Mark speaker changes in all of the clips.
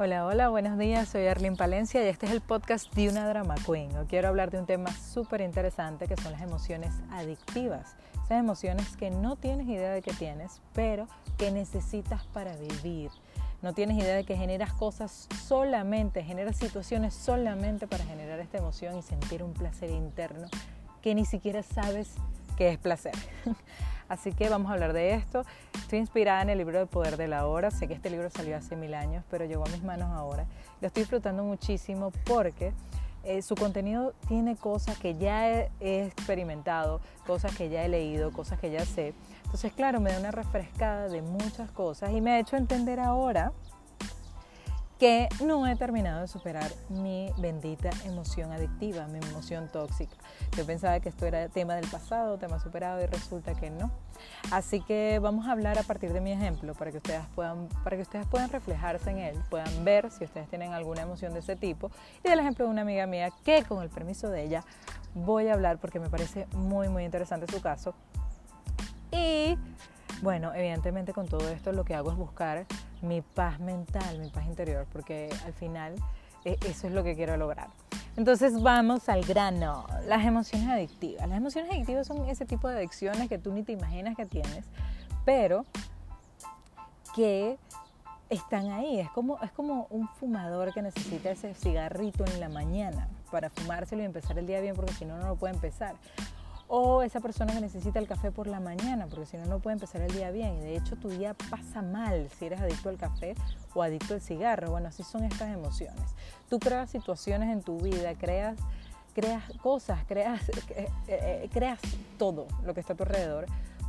Speaker 1: Hola, hola, buenos días. Soy Arlene Palencia y este es el podcast de una drama queen. Hoy quiero hablar de un tema súper interesante que son las emociones adictivas. Esas emociones que no tienes idea de que tienes, pero que necesitas para vivir. No tienes idea de que generas cosas solamente, generas situaciones solamente para generar esta emoción y sentir un placer interno que ni siquiera sabes que es placer. Así que vamos a hablar de esto. Estoy inspirada en el libro El Poder de la Hora. Sé que este libro salió hace mil años, pero llegó a mis manos ahora. Lo estoy disfrutando muchísimo porque eh, su contenido tiene cosas que ya he, he, experimentado, cosas que ya he leído, cosas que ya sé. Entonces, claro, me da una refrescada de muchas cosas y me ha hecho entender ahora que no he terminado de superar mi bendita emoción adictiva, mi emoción tóxica. Yo pensaba que esto era tema del pasado, tema superado y resulta que no. Así que vamos a hablar a partir de mi ejemplo para que ustedes puedan, para que ustedes puedan reflejarse en él, puedan ver si ustedes tienen alguna emoción de ese tipo y del ejemplo de una amiga mía que con el permiso de ella voy a hablar porque me parece muy muy interesante su caso. Y bueno, evidentemente con todo esto lo que hago es buscar mi paz mental, mi paz interior, porque al final eh, eso es lo que quiero lograr. Entonces vamos al grano, las emociones adictivas. Las emociones adictivas son ese tipo de adicciones que tú ni te imaginas que tienes, pero que están ahí. Es como, es como un fumador que necesita ese cigarrito en la mañana para fumárselo y empezar el día bien, porque si no, no lo puede empezar o esa persona que necesita el café por la mañana, porque si no, no puede empezar el día bien. Y de hecho, tu día pasa mal si eres adicto al café o adicto al cigarro. Bueno, así son estas emociones. Tú creas situaciones en tu vida, creas, creas cosas, creas, eh, eh, creas todo lo que está a tu alrededor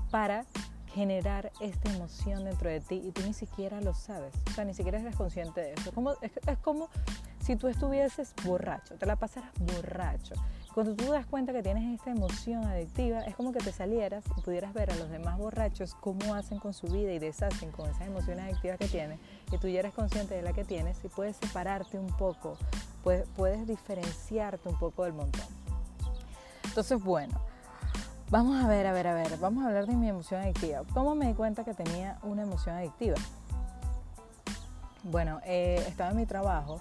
Speaker 1: para generar esta emoción dentro de ti y tú ni siquiera lo sabes, o sea, ni siquiera eres consciente de eso. Como, es, es como si tú estuvieses borracho, te la pasaras borracho cuando tú das cuenta que tienes esta emoción adictiva, es como que te salieras y pudieras ver a los demás borrachos cómo hacen con su vida y deshacen con esas emociones adictivas que tienen, y tú ya eres consciente de la que tienes y puedes separarte un poco, puedes, puedes diferenciarte un poco del montón. Entonces, bueno, vamos a ver, a ver, a ver, vamos a hablar de mi emoción adictiva. ¿Cómo me di cuenta que tenía una emoción adictiva? Bueno, eh, estaba en mi trabajo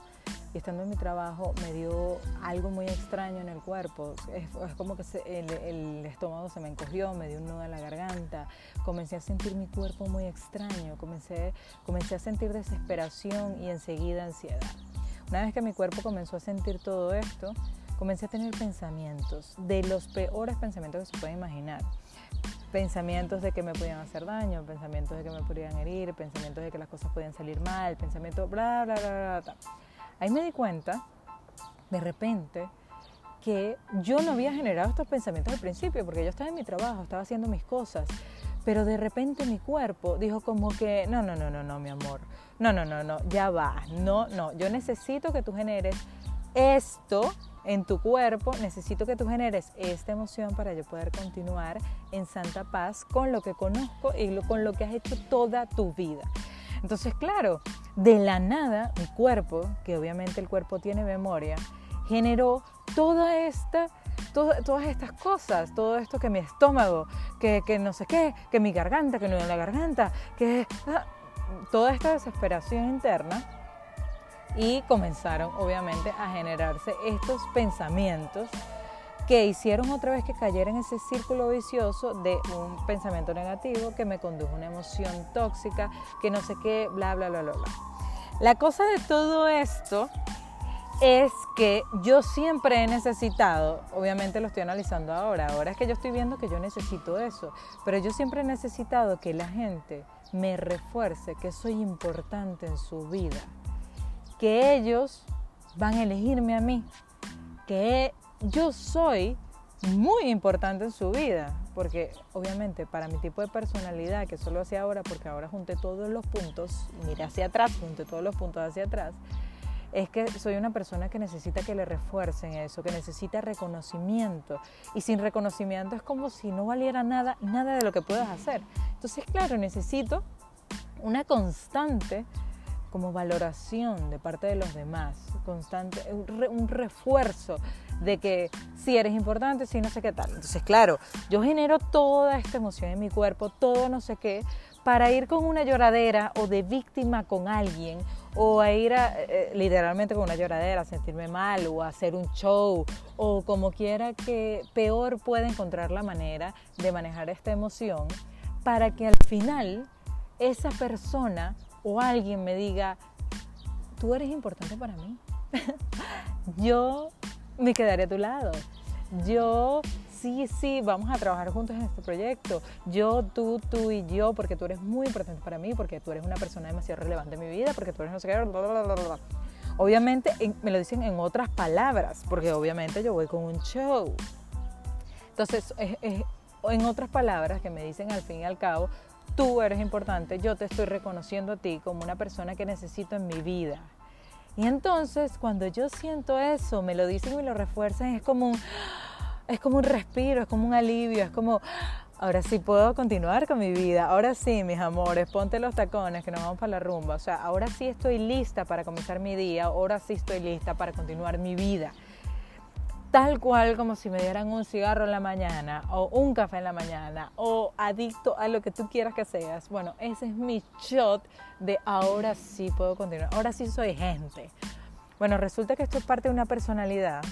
Speaker 1: estando en mi trabajo me dio algo muy extraño en el cuerpo. Es, como que el, estómago se me encogió, me dio un nudo en la garganta, comencé a sentir mi cuerpo muy extraño, comencé, comencé a sentir desesperación y enseguida ansiedad. Una vez que mi cuerpo comenzó a sentir todo esto, comencé a tener pensamientos, de los peores pensamientos que se pueden imaginar. Pensamientos de que me podían hacer daño, pensamientos de que me podían herir, pensamientos de que las cosas podían salir mal, pensamientos bla, bla, bla, bla, bla. Ahí me di cuenta, de repente, que yo no había generado estos pensamientos al principio, porque yo estaba en mi trabajo, estaba haciendo mis cosas, pero de repente mi cuerpo dijo como que, no, no, no, no, no, mi amor, no, no, no, no, ya va, no, no, yo necesito que tú generes esto en tu cuerpo, necesito que tú generes esta emoción para yo poder continuar en santa paz con lo que conozco y con lo que has hecho toda tu vida. Entonces, claro, de la nada, mi cuerpo, que obviamente el cuerpo tiene memoria, generó toda esta, todas estas cosas, todo esto que mi estómago, que, no sé qué, que mi garganta, que no en la garganta, que ah, toda esta desesperación interna y comenzaron obviamente a generarse estos pensamientos que hicieron otra vez que cayera en ese círculo vicioso de un pensamiento negativo que me condujo a una emoción tóxica, que no sé qué, bla, bla, bla, bla, bla. La cosa de todo esto es que yo siempre he necesitado, obviamente lo estoy analizando ahora, ahora es que yo estoy viendo que yo necesito eso, pero yo siempre he necesitado que la gente me refuerce que soy importante en su vida, que ellos van a elegirme a mí, que yo soy muy importante en su vida, porque obviamente para mi tipo de personalidad, que solo hacia ahora, porque ahora junté todos los puntos, mire hacia atrás, junté todos los puntos hacia atrás, es que soy una persona que necesita que le refuercen eso, que necesita reconocimiento. Y sin reconocimiento es como si no valiera nada, nada de lo que puedas hacer. Entonces, claro, necesito una constante como valoración de parte de los demás, constante, un, refuerzo de que si eres importante, si no sé qué tal. Entonces, claro, yo genero toda esta emoción en mi cuerpo, todo no sé qué, para ir con una lloradera o de víctima con alguien o a ir a, eh, literalmente con una lloradera, a sentirme mal o a hacer un show o como quiera que peor pueda encontrar la manera de manejar esta emoción para que al final esa persona o alguien me diga, tú eres importante para mí. Yo me quedaré a tu lado. Yo sí, sí, vamos a trabajar juntos en este proyecto. Yo, tú, tú y yo, porque tú eres muy importante para mí, porque tú eres una persona demasiado relevante en mi vida, porque tú eres no sé qué, Obviamente me lo dicen en otras palabras, porque obviamente yo voy con un show. Entonces, en otras palabras que me dicen al fin y al cabo, tú eres importante, yo te estoy reconociendo a ti como una persona que necesito en mi vida. Y entonces cuando yo siento eso, me lo dicen y me lo refuerzan, es como un, es como un respiro, es como un alivio, es como, ahora sí puedo continuar con mi vida, ahora sí, mis amores, ponte los tacones que nos vamos para la rumba, o sea, ahora sí estoy lista para comenzar mi día, ahora sí estoy lista para continuar mi vida tal cual como si me dieran un cigarro en la mañana o un café en la mañana o adicto a lo que tú quieras que seas. Bueno, ese es mi shot de ahora sí puedo continuar, ahora sí soy gente. Bueno, resulta que esto es parte de una personalidad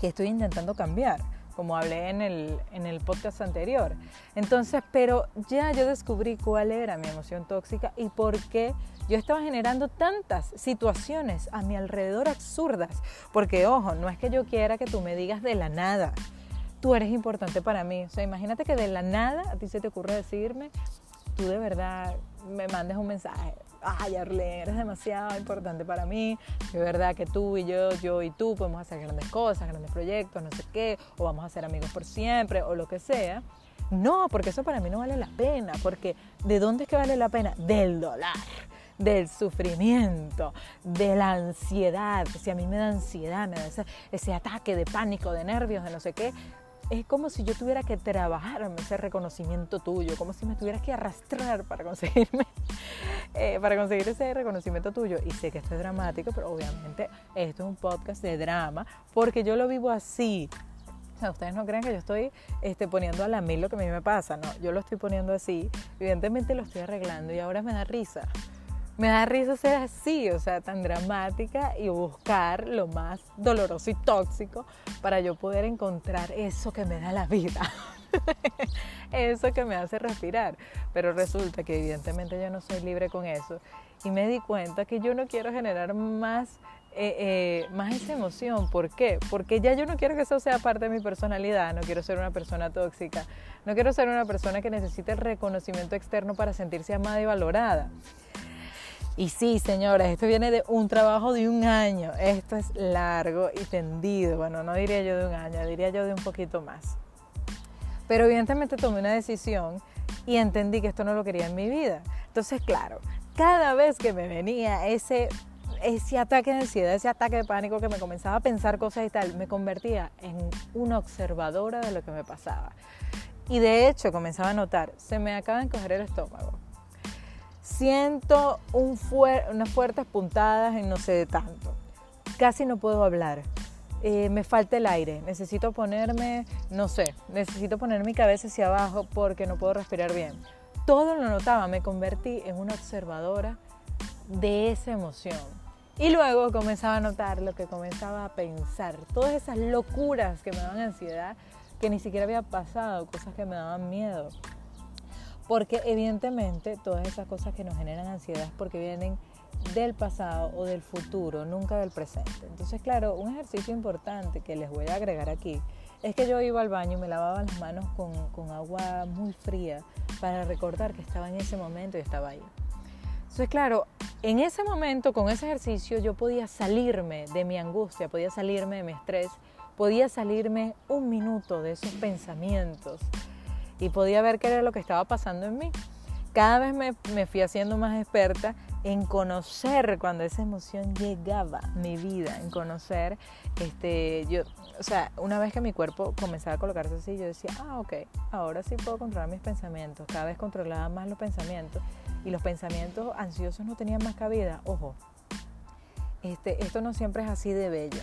Speaker 1: que estoy intentando cambiar como hablé en el, en el podcast anterior. Entonces, pero ya yo descubrí cuál era mi emoción tóxica y por qué yo estaba generando tantas situaciones a mi alrededor absurdas. Porque, ojo, no es que yo quiera que tú me digas de la nada, tú eres importante para mí. O sea, imagínate que de la nada a ti se te ocurre decirme, tú de verdad me mandes un mensaje ay Arlene, eres demasiado importante para mí, de verdad que tú y yo, yo y tú podemos hacer grandes cosas, grandes proyectos, no sé qué, o vamos a ser amigos por siempre, o lo que sea. No, porque eso para mí no vale la pena, porque ¿de dónde es que vale la pena? Del dólar del sufrimiento, de la ansiedad. Si a mí me da ansiedad, me da ese, ataque de pánico, de nervios, de no sé qué, es como si yo tuviera que trabajar en ese reconocimiento tuyo, como si me tuvieras que arrastrar para conseguirme, eh, para conseguir ese reconocimiento tuyo. Y sé que esto es dramático, pero obviamente esto es un podcast de drama, porque yo lo vivo así. O ustedes no creen que yo estoy este, poniendo a la mil lo que a mí me pasa, no, yo lo estoy poniendo así, evidentemente lo estoy arreglando y ahora me da risa me da risa ser así, o sea, tan dramática y buscar lo más doloroso y tóxico para yo poder encontrar eso que me da la vida, eso que me hace respirar. Pero resulta que evidentemente yo no soy libre con eso y me di cuenta que yo no quiero generar más, eh, eh, más esa emoción. ¿Por qué? Porque ya yo no quiero que eso sea parte de mi personalidad, no quiero ser una persona tóxica, no quiero ser una persona que necesite el reconocimiento externo para sentirse amada y valorada. Y sí, señores, esto viene de un trabajo de un año. Esto es largo y tendido. Bueno, no diría yo de un año, diría yo de un poquito más. Pero evidentemente tomé una decisión y entendí que esto no lo quería en mi vida. Entonces, claro, cada vez que me venía ese, ese ataque de ansiedad, ese ataque de pánico que me comenzaba a pensar cosas y tal, me convertía en una observadora de lo que me pasaba. Y de hecho comenzaba a notar, se me acaba de encoger el estómago Siento unas fuertes puntadas en no sé de tanto. Casi no puedo hablar. Eh, me falta el aire. Necesito ponerme, no sé, necesito poner mi cabeza hacia abajo porque no puedo respirar bien. Todo lo notaba. Me convertí en una observadora de esa emoción. Y luego comenzaba a notar lo que comenzaba a pensar. Todas esas locuras que me daban ansiedad, que ni siquiera había pasado, cosas que me daban miedo. Porque evidentemente todas esas cosas que nos generan ansiedad es porque vienen del pasado o del futuro, nunca del presente. Entonces, claro, un ejercicio importante que les voy a agregar aquí es que yo iba al baño y me lavaba las manos con, con agua muy fría para recordar que estaba en ese momento y estaba ahí. Entonces, claro, en ese momento, con ese ejercicio, yo podía salirme de mi angustia, podía salirme de mi estrés, podía salirme un minuto de esos pensamientos y podía ver qué era lo que estaba pasando en mí. Cada vez me, me fui haciendo más experta en conocer cuando esa emoción llegaba a mi vida, en conocer, este, yo, o sea, una vez que mi cuerpo comenzaba a colocarse así, yo decía, ah, ok, ahora sí puedo controlar mis pensamientos. Cada vez controlaba más los pensamientos y los pensamientos ansiosos no tenían más cabida. Ojo, este, esto no siempre es así de bello.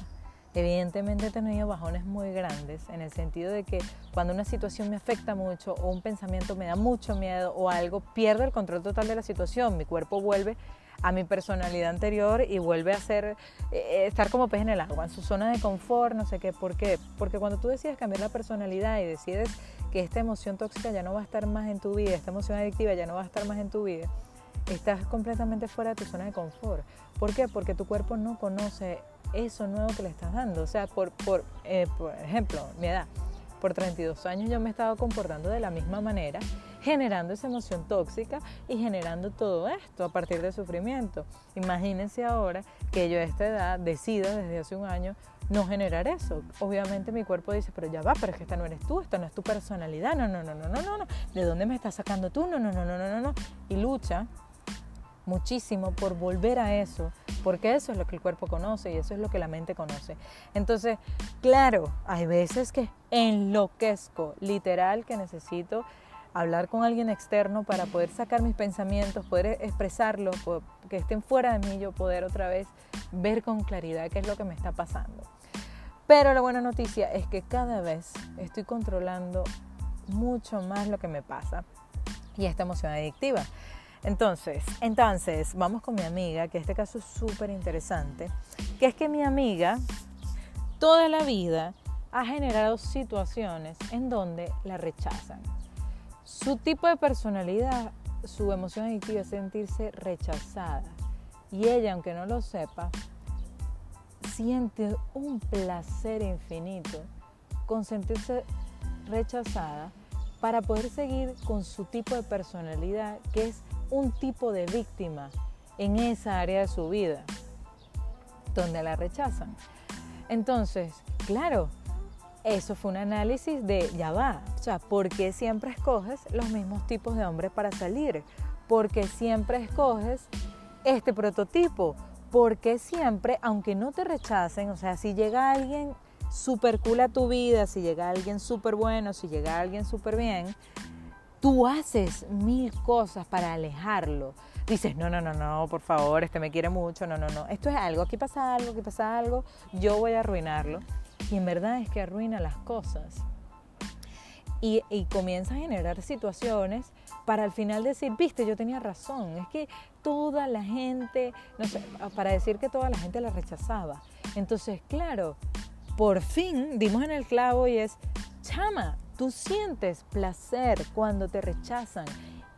Speaker 1: Evidentemente he tenido bajones muy grandes en el sentido de que cuando una situación me afecta mucho o un pensamiento me da mucho miedo o algo, pierdo el control total de la situación, mi cuerpo vuelve a mi personalidad anterior y vuelve a ser, eh, estar como pez en el agua, en su zona de confort, no sé qué. ¿Por qué? Porque cuando tú decides cambiar la personalidad y decides que esta emoción tóxica ya no va a estar más en tu vida, esta emoción adictiva ya no va a estar más en tu vida, estás completamente fuera de tu zona de confort. ¿Por qué? Porque tu cuerpo no conoce eso nuevo que le estás dando. O sea, por, por, eh, por ejemplo, mi edad, por 32 años yo me he estado comportando de la misma manera, generando esa emoción tóxica y generando todo esto a partir del sufrimiento. Imagínense ahora que yo a esta edad decida desde hace un año no generar eso. Obviamente mi cuerpo dice, pero ya va, pero es que esta no eres tú, esta no es tu personalidad, no, no, no, no, no, no, no. ¿De dónde me estás sacando tú? No, no, no, no, no, no, no. Y lucha muchísimo por volver a eso, porque eso es lo que el cuerpo conoce y eso es lo que la mente conoce. Entonces, claro, hay veces que enloquezco, literal que necesito hablar con alguien externo para poder sacar mis pensamientos, poder expresarlos, que estén fuera de mí, yo poder otra vez ver con claridad qué es lo que me está pasando. Pero la buena noticia es que cada vez estoy controlando mucho más lo que me pasa y esta emoción adictiva. Entonces, entonces, vamos con mi amiga, que este caso es súper interesante, que es que mi amiga toda la vida ha generado situaciones en donde la rechazan. Su tipo de personalidad, su emoción adictiva es sentirse rechazada. Y ella, aunque no lo sepa, siente un placer infinito con sentirse rechazada para poder seguir con su tipo de personalidad, que es un tipo de víctima en esa área de su vida, donde la rechazan. Entonces, claro, eso fue un análisis de, ya va, o sea, ¿por qué siempre escoges los mismos tipos de hombres para salir? ¿Por qué siempre escoges este prototipo? Porque siempre, aunque no te rechacen, o sea, si llega alguien súper cool a tu vida, si llega alguien súper bueno, si llega alguien súper bien, tú haces mil cosas para alejarlo. Dices, no, no, no, no, por favor, este me quiere mucho, no, no, no. Esto es algo, aquí pasa algo, aquí pasa algo, yo voy a arruinarlo. Y en verdad es que arruina las cosas. Y, comienza a generar situaciones para al final decir, viste, yo tenía razón, es que toda la gente, no sé, para decir que toda la gente la rechazaba. Entonces, claro, por fin dimos en el clavo y es, chama, Tú sientes placer cuando te rechazan.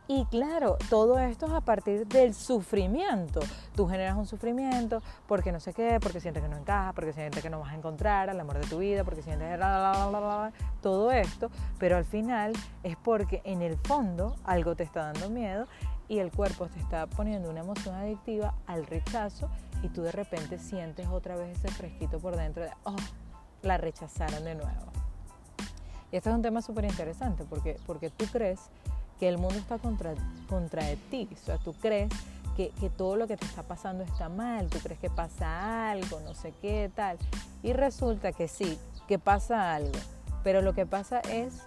Speaker 1: Y claro, todo esto es a partir del sufrimiento. Tú generas un sufrimiento porque no sé qué, porque sientes que no encaja, porque sientes que no vas a encontrar al amor de tu vida, porque sientes todo esto, pero al final es porque en el fondo algo te está dando miedo y el cuerpo te está poniendo una emoción adictiva al rechazo y tú de repente sientes otra vez ese fresquito por dentro de, oh, la rechazaron de nuevo. Y este es un tema súper interesante porque, porque tú crees que el mundo está contra, contra ti, o sea, tú crees que, que, todo lo que te está pasando está mal, tú crees que pasa algo, no sé qué, tal. Y resulta que sí, que pasa algo, pero lo que pasa es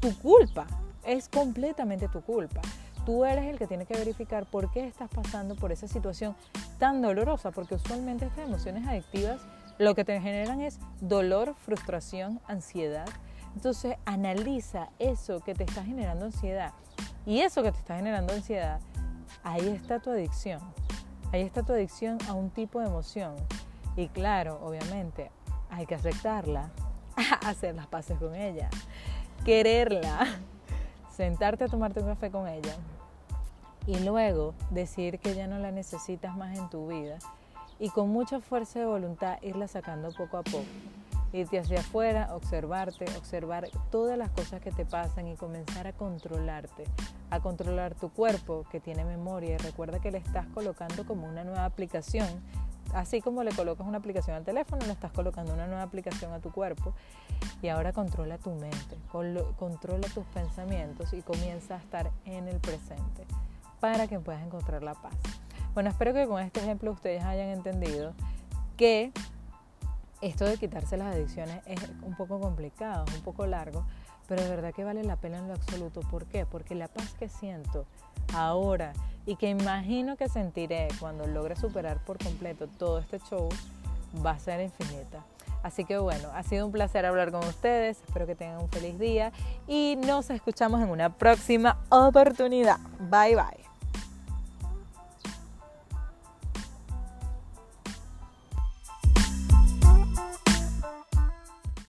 Speaker 1: tu culpa, es completamente tu culpa. Tú eres el que tiene que verificar por qué estás pasando por esa situación tan dolorosa, porque usualmente estas emociones adictivas lo que te generan es dolor, frustración, ansiedad entonces analiza eso que te está generando ansiedad. Y eso que te está generando ansiedad, ahí está tu adicción. Ahí está tu adicción a un tipo de emoción. Y claro, obviamente, hay que aceptarla, hacer las paces con ella, quererla, sentarte a tomarte un café con ella y luego decir que ya no la necesitas más en tu vida y con mucha fuerza de voluntad irla sacando poco a poco irte hacia afuera, observarte, observar todas las cosas que te pasan y comenzar a controlarte, a controlar tu cuerpo que tiene memoria. Y recuerda que le estás colocando como una nueva aplicación. Así como le colocas una aplicación al teléfono, le estás colocando una nueva aplicación a tu cuerpo. Y ahora controla tu mente, controla tus pensamientos y comienza a estar en el presente para que puedas encontrar la paz. Bueno, espero que con este ejemplo ustedes hayan entendido que esto de quitarse las adicciones es un poco complicado, es un poco largo, pero de verdad que vale la pena en lo absoluto. ¿Por qué? Porque la paz que siento ahora y que imagino que sentiré cuando logre superar por completo todo este show va a ser infinita. Así que bueno, ha sido un placer hablar con ustedes, espero que tengan un feliz día y nos escuchamos en una próxima oportunidad. Bye bye.